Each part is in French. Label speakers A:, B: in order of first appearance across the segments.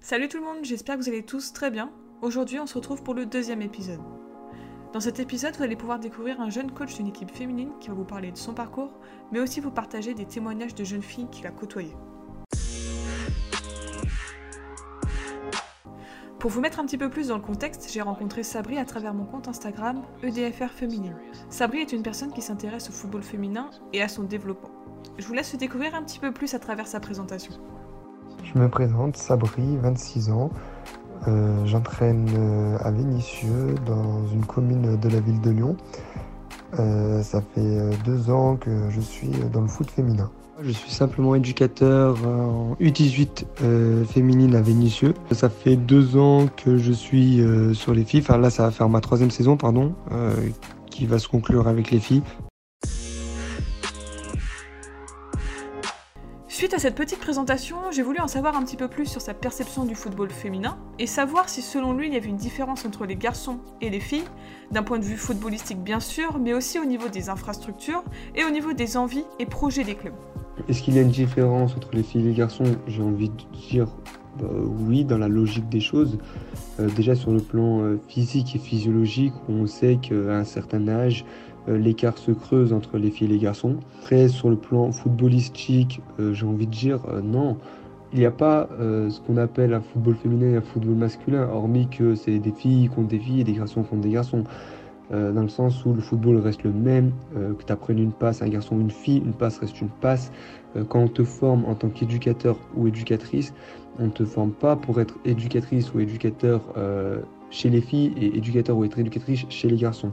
A: Salut tout le monde, j'espère que vous allez tous très bien. Aujourd'hui, on se retrouve pour le deuxième épisode. Dans cet épisode, vous allez pouvoir découvrir un jeune coach d'une équipe féminine qui va vous parler de son parcours, mais aussi vous partager des témoignages de jeunes filles qu'il a côtoyées. Pour vous mettre un petit peu plus dans le contexte, j'ai rencontré Sabri à travers mon compte Instagram EDFR Féminine. Sabri est une personne qui s'intéresse au football féminin et à son développement. Je vous laisse découvrir un petit peu plus à travers sa présentation.
B: Je me présente, Sabri, 26 ans. Euh, j'entraîne euh, à Vénissieux, dans une commune de la ville de Lyon. Euh, ça fait deux ans que je suis dans le foot féminin. Je suis simplement éducateur en U18 féminine à Vénissieux. Ça fait deux ans que je suis sur les filles. Enfin là, ça va faire ma troisième saison, pardon, qui va se conclure avec les filles.
A: Suite à cette petite présentation, j'ai voulu en savoir un petit peu plus sur sa perception du football féminin et savoir si selon lui il y avait une différence entre les garçons et les filles, d'un point de vue footballistique bien sûr, mais aussi au niveau des infrastructures et au niveau des envies et projets des clubs.
B: Est-ce qu'il y a une différence entre les filles et les garçons? J'ai envie de dire bah, oui, dans la logique des choses. Euh, déjà sur le plan euh, physique et physiologique, on sait qu'à un certain âge, l'écart se creuse entre les filles et les garçons. Après, sur le plan footballistique, euh, j'ai envie de dire euh, non. Il n'y a pas ce qu'on appelle un football féminin et un football masculin, hormis que c'est des filles contre des filles et des garçons contre des garçons. dans le sens où le football reste le même, que tu apprennes une passe un garçon ou une fille, une passe reste une passe. quand on te forme en tant qu'éducateur ou éducatrice, on ne te forme pas pour être éducatrice ou éducateur chez les filles et éducateur ou être éducatrice chez les garçons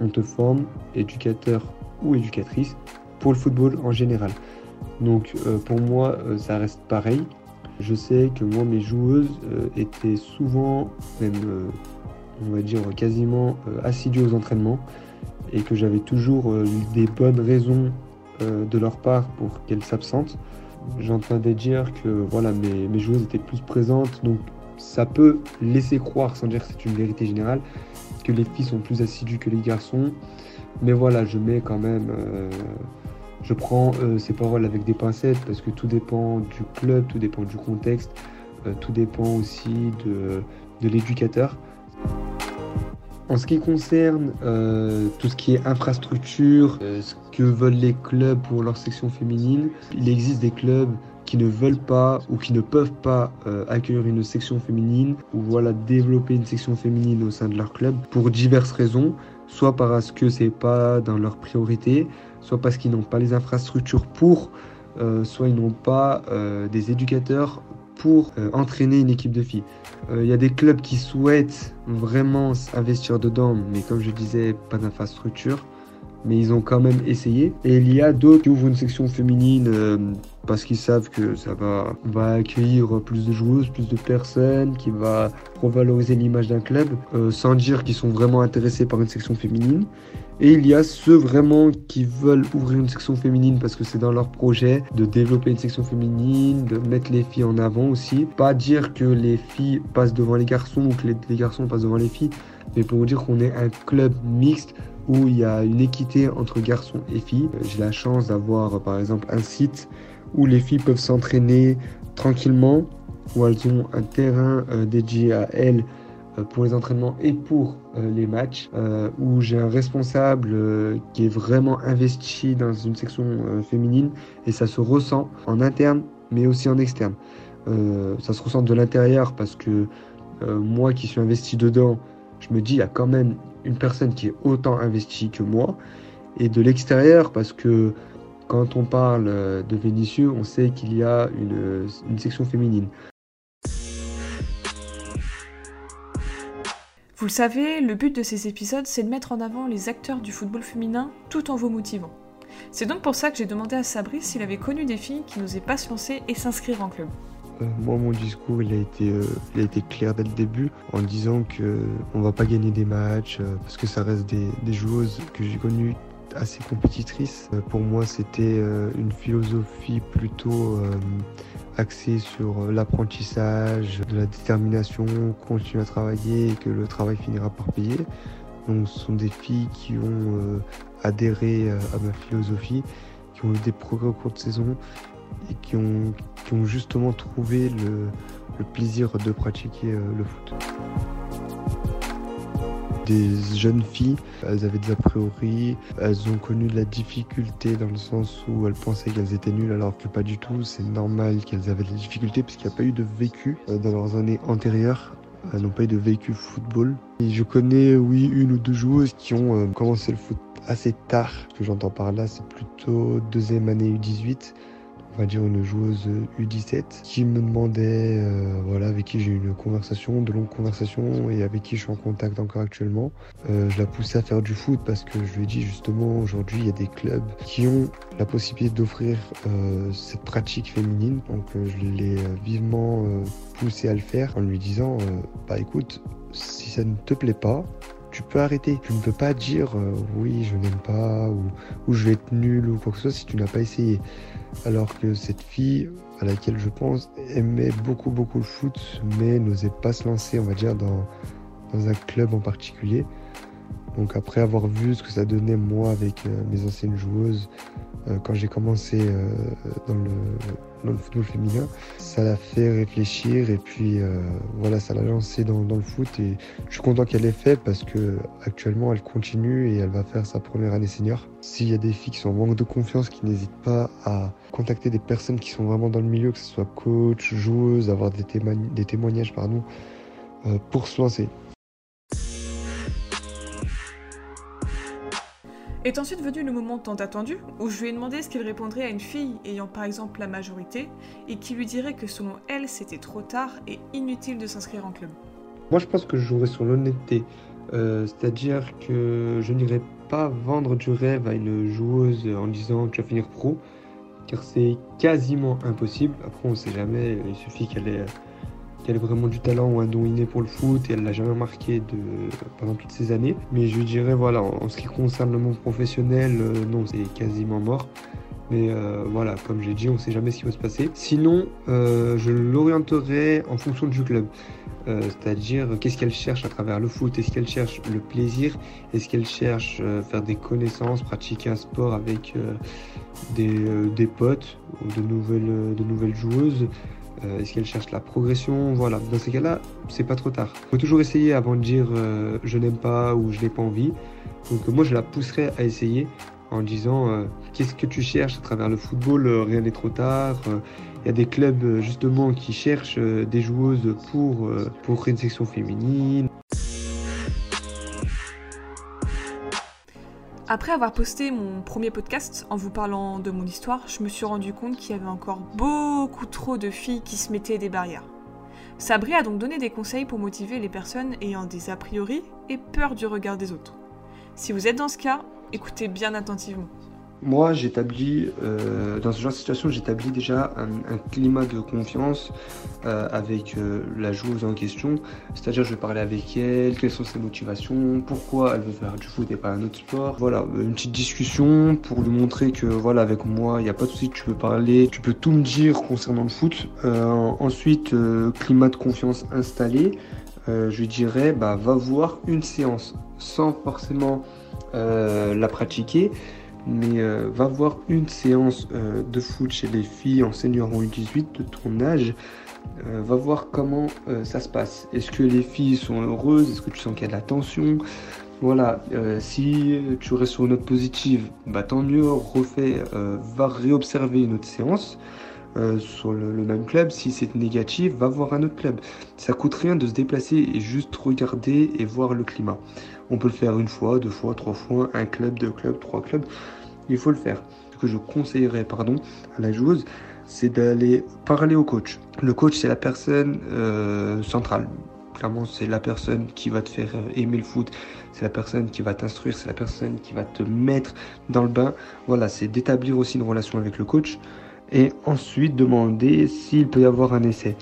B: on te forme, éducateur ou éducatrice, pour le football en général. Donc euh, pour moi, euh, ça reste pareil. Je sais que moi, mes joueuses euh, étaient souvent, même on va dire quasiment assidues aux entraînements et que j'avais toujours des bonnes raisons de leur part pour qu'elles s'absentent. J'entendais dire que voilà, mes, mes joueuses étaient plus présentes, donc ça peut laisser croire, sans dire que c'est une vérité générale, que les filles sont plus assidues que les garçons. Mais voilà, je mets quand même. Euh, je prends euh, ces paroles avec des pincettes parce que tout dépend du club, tout dépend du contexte, euh, tout dépend aussi de, de l'éducateur. En ce qui concerne tout ce qui est infrastructure, ce que veulent les clubs pour leur section féminine, il existe des clubs qui ne veulent pas ou qui ne peuvent pas euh, accueillir une section féminine ou voilà développer une section féminine au sein de leur club pour diverses raisons, soit parce que c'est pas dans leur priorité, soit parce qu'ils n'ont pas les infrastructures pour, euh, soit ils n'ont pas euh, des éducateurs pour entraîner une équipe de filles. Il y a des clubs qui souhaitent vraiment investir dedans, mais comme je disais, pas d'infrastructure mais ils ont quand même essayé. Et il y a d'autres qui ouvrent une section féminine euh, parce qu'ils savent que ça va, va, accueillir plus de joueuses, plus de personnes, qui va revaloriser l'image d'un club, euh, sans dire qu'ils sont vraiment intéressés par une section féminine. Et il y a ceux vraiment qui veulent ouvrir une section féminine parce que c'est dans leur projet de développer une section féminine, de mettre les filles en avant aussi. Pas dire que les filles passent devant les garçons ou que les, les garçons passent devant les filles, mais pour dire qu'on est un club mixte où il y a une équité entre garçons et filles. J'ai la chance d'avoir par exemple un site où les filles peuvent s'entraîner tranquillement, où elles ont un terrain euh, dédié à elles euh, pour les entraînements et pour euh, les matchs, où j'ai un responsable qui est vraiment investi dans une section féminine et ça se ressent en interne mais aussi en externe. ça se ressent de l'intérieur parce que moi qui suis investi dedans, je me dis, il y a quand même une personne qui est autant investie que moi. Et de l'extérieur, parce que quand on parle de Vénitieux, on sait qu'il y a une, une section féminine.
A: Vous le savez, le but de ces épisodes, c'est de mettre en avant les acteurs du football féminin tout en vous motivant. C'est donc pour ça que j'ai demandé à Sabri s'il avait connu des filles qui n'osaient pas se lancer et s'inscrire en club.
B: Euh, moi, mon discours, il a, été, euh, il a été clair dès le début en disant qu'on ne va pas gagner des matchs euh, parce que ça reste des, joueuses que j'ai connues assez compétitrices. pour moi, c'était une philosophie plutôt axée sur l'apprentissage, de la détermination, continuer à travailler et que le travail finira par payer. Donc ce sont des filles qui ont adhéré à ma philosophie, qui ont eu des progrès au cours de saison et qui ont, justement trouvé le, plaisir de pratiquer le foot des jeunes filles. Elles avaient des a priori, elles ont connu de la difficulté dans le sens où elles pensaient qu'elles étaient nulles alors que pas du tout. C'est normal qu'elles avaient des difficultés puisqu'il n'y a pas eu de vécu euh, dans leurs années antérieures. Elles n'ont pas eu de vécu football. Et je connais, oui, une ou deux joueuses qui ont euh, commencé le foot assez tard. Ce que j'entends par là, c'est plutôt deuxième année U18 on va dire une joueuse U17 qui me demandait, euh, voilà, avec qui j'ai eu une conversation, de longues conversations et avec qui je suis en contact encore actuellement. Euh, je la poussais à faire du foot parce que je lui ai dit justement aujourd'hui il y a des clubs qui ont la possibilité d'offrir euh, cette pratique féminine. Donc je l'ai vivement poussé à le faire en lui disant bah écoute, si ça ne te plaît pas, tu peux arrêter. Tu ne peux pas dire oui, je n'aime pas ou, ou, je vais être nul ou quoi que ce soit si tu n'as pas essayé alors que cette fille à laquelle je pense aimait beaucoup beaucoup le foot mais n'osait pas se lancer on va dire dans, dans un club en particulier. Donc après avoir vu ce que ça donnait moi avec euh, mes anciennes joueuses euh, quand j'ai commencé euh, dans, le, football féminin, ça l'a fait réfléchir et puis voilà, ça l'a lancé dans, le foot et je suis content qu'elle ait fait parce que actuellement elle continue et elle va faire sa première année senior. S'il y a des filles qui sont en manque de confiance, qui n'hésitent pas à contacter des personnes qui sont vraiment dans le milieu, que ce soit coach, joueuse, avoir des, des témoignages pardon, pour se lancer.
A: Est ensuite venu le moment tant attendu où je lui ai demandé ce qu'elle répondrait à une fille ayant par exemple la majorité et qui lui dirait que selon elle c'était trop tard et inutile de s'inscrire en club.
B: Moi je pense que je jouerais sur l'honnêteté, euh, c'est-à-dire que je n'irai pas vendre du rêve à une joueuse en disant tu vas finir pro, car c'est quasiment impossible. Après on ne sait jamais, il suffit qu'elle ait qu'elle ait vraiment du talent ou un don inné pour le foot et elle l'a jamais marqué pendant toutes ces années. Mais je dirais, voilà, en, ce qui concerne le monde professionnel, euh, non, c'est quasiment mort. Mais euh, voilà, comme j'ai dit, on ne sait jamais ce qui va se passer. Sinon, euh, je l'orienterai en fonction du club. C'est-à-dire, qu'est-ce qu'elle cherche à travers le foot? Est-ce qu'elle cherche le plaisir? Est-ce qu'elle cherche faire des connaissances, pratiquer un sport avec des, potes ou de nouvelles, de nouvelles joueuses? Euh, est-ce qu'elle cherche la progression? Voilà, dans ces cas-là, c'est pas trop tard. Faut toujours essayer avant de dire euh, je n'aime pas ou je n'ai pas envie. Donc moi, je la pousserais à essayer en disant euh, qu'est-ce que tu cherches à travers le football? Rien n'est trop tard. Il y a des clubs justement qui cherchent des joueuses pour, pour une section féminine.
A: Après avoir posté mon premier podcast en vous parlant de mon histoire, je me suis rendu compte qu'il y avait encore beaucoup trop de filles qui se mettaient des barrières. Sabri a donc donné des conseils pour motiver les personnes ayant des a priori et peur du regard des autres. Si vous êtes dans ce cas, écoutez bien attentivement.
B: Moi, j'établis, euh, dans ce genre de situation, j'établis déjà un, climat de confiance euh, avec euh, la joueuse en question. C'est-à-dire, je vais parler avec elle, quelles sont ses motivations, pourquoi elle veut faire du foot et pas un autre sport. Voilà, une petite discussion pour lui montrer que, voilà, avec moi, il n'y a pas de souci, tu peux parler, tu peux tout me dire concernant le foot. ensuite, climat de confiance installé. je lui dirais, bah, va voir une séance sans forcément la pratiquer mais euh, va voir une séance euh, de foot chez les filles en senior en U18 de ton âge. Euh, va voir comment ça se passe. Est-ce que les filles sont heureuses? Est-ce que tu sens qu'il y a de la tension? Voilà, si tu restes sur une note positive, bah tant mieux, refais, va réobserver une autre séance. Sur le, même club, si c'est négatif, va voir un autre club. Ça coûte rien de se déplacer et juste regarder et voir le climat. On peut le faire une fois, deux fois, trois fois, un club, deux clubs, trois clubs. Il faut le faire. Ce que je conseillerais pardon, à la joueuse, c'est d'aller parler au coach. Le coach, c'est la personne euh, centrale. Clairement, c'est la personne qui va te faire euh, aimer le foot, c'est la personne qui va t'instruire, c'est la personne qui va te mettre dans le bain. Voilà, c'est d'établir aussi une relation avec le coach et ensuite demander s'il peut y avoir un essai.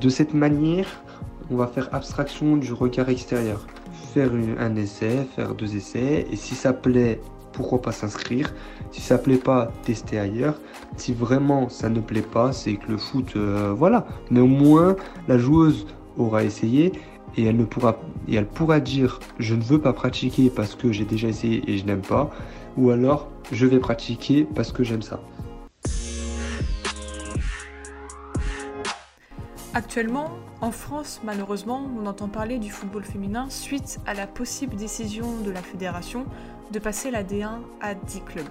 B: De cette manière, on va faire abstraction du regard extérieur faire un essai, faire deux essais, et si ça plaît, pourquoi pas s'inscrire. Si ça plaît pas, tester ailleurs. Si vraiment ça ne plaît pas, c'est que le foot, euh, voilà. Mais au moins, la joueuse aura essayé et elle, ne pourra, et elle pourra dire je ne veux pas pratiquer parce que j'ai déjà essayé et je n'aime pas, ou alors je vais pratiquer parce que j'aime ça.
A: Actuellement, en France, malheureusement, on entend parler du football féminin suite à la possible décision de la fédération de passer la D1 à 10 clubs.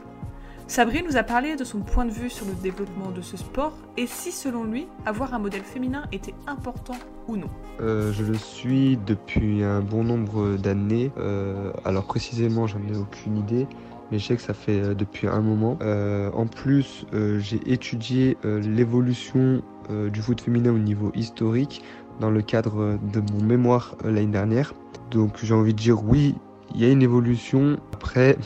A: Sabri nous a parlé de son point de vue sur le développement de ce sport et si selon lui, avoir un modèle féminin était important ou non.
B: Euh, je le suis depuis un bon nombre d'années. Euh, alors précisément, j'en ai aucune idée. Mais je sais que ça fait euh, depuis un moment. en plus, j'ai étudié l'évolution du foot féminin au niveau historique dans le cadre de mon mémoire l'année dernière. Donc j'ai envie de dire oui, il y a une évolution. Après, euh,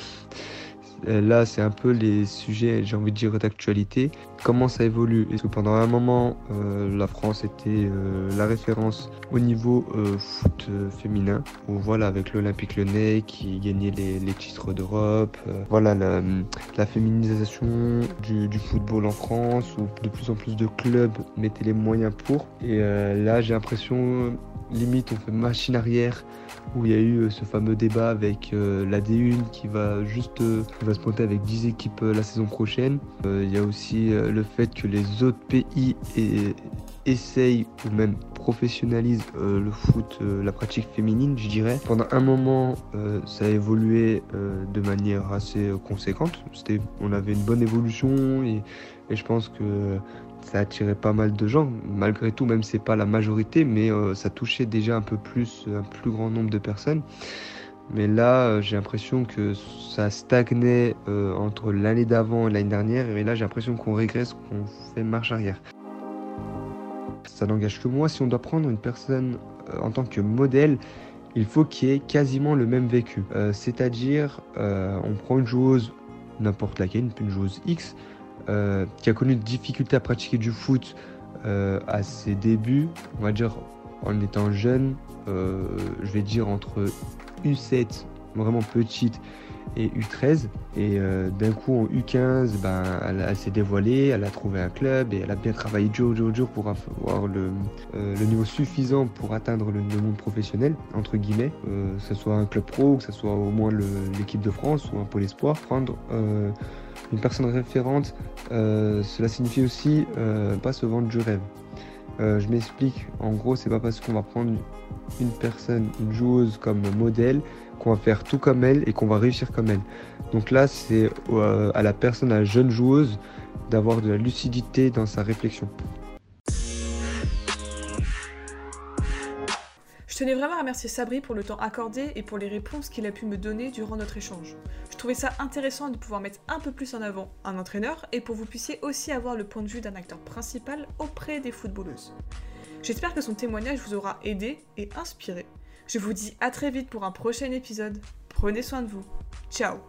B: là, c'est un peu les sujets, j'ai envie de dire, d'actualité. Comment ça évolue? Est-ce que pendant un moment, euh, la France était euh, la référence au niveau foot féminin? Ou voilà, avec l'Olympique Lyonnais qui gagnait les, titres d'Europe. voilà, la, féminisation du, du, football en France, où de plus en plus de clubs mettaient les moyens pour. Et là, j'ai l'impression, limite, on fait machine arrière où il y a eu euh, ce fameux débat avec euh, la D1 qui va juste euh, se monter avec 10 équipes la saison prochaine. Il y a aussi le fait que les autres pays essayent ou même professionnalisent le foot, la pratique féminine, je dirais. Pendant un moment, ça a évolué de manière assez conséquente. On avait une bonne évolution et je pense que ça attirait pas mal de gens. Malgré tout, même c'est pas la majorité, mais euh, ça touchait déjà un peu plus, un plus grand nombre de personnes. Mais là, euh, j'ai l'impression que ça stagnait euh, entre l'année d'avant et l'année dernière. Et là, j'ai l'impression qu'on régresse, qu'on fait marche arrière. Ça n'engage que moi. Si on doit prendre une personne en tant que modèle, il faut qu'il y ait quasiment le même vécu. C'est-à-dire, on prend une joueuse, n'importe laquelle, une joueuse X, euh, qui a connu des difficultés à pratiquer du foot euh, à ses débuts, on va dire en étant jeune, euh, je vais dire entre U7, vraiment petite, et U13. Et d'un coup, en U15, ben, elle, s'est dévoilée, elle a trouvé un club et elle a bien travaillé dur, dur, dur pour avoir le, le niveau suffisant pour atteindre le, monde professionnel, entre guillemets, que ce soit un club pro, que ce soit au moins l'équipe de France ou un pôle espoir. Prendre une personne référente, euh, cela signifie aussi euh, pas se vendre du rêve. Euh, je m'explique, en gros, c'est pas parce qu'on va prendre une personne, une joueuse comme modèle, qu'on va faire tout comme elle et qu'on va réussir comme elle. Donc là, c'est à la personne, à la jeune joueuse, d'avoir de la lucidité dans sa réflexion.
A: Je tenais vraiment à remercier Sabri pour le temps accordé et pour les réponses qu'il a pu me donner durant notre échange. Je trouvais ça intéressant de pouvoir mettre un peu plus en avant un entraîneur et pour vous puissiez aussi avoir le point de vue d'un acteur principal auprès des footballeuses. J'espère que son témoignage vous aura aidé et inspiré. Je vous dis à très vite pour un prochain épisode. Prenez soin de vous. Ciao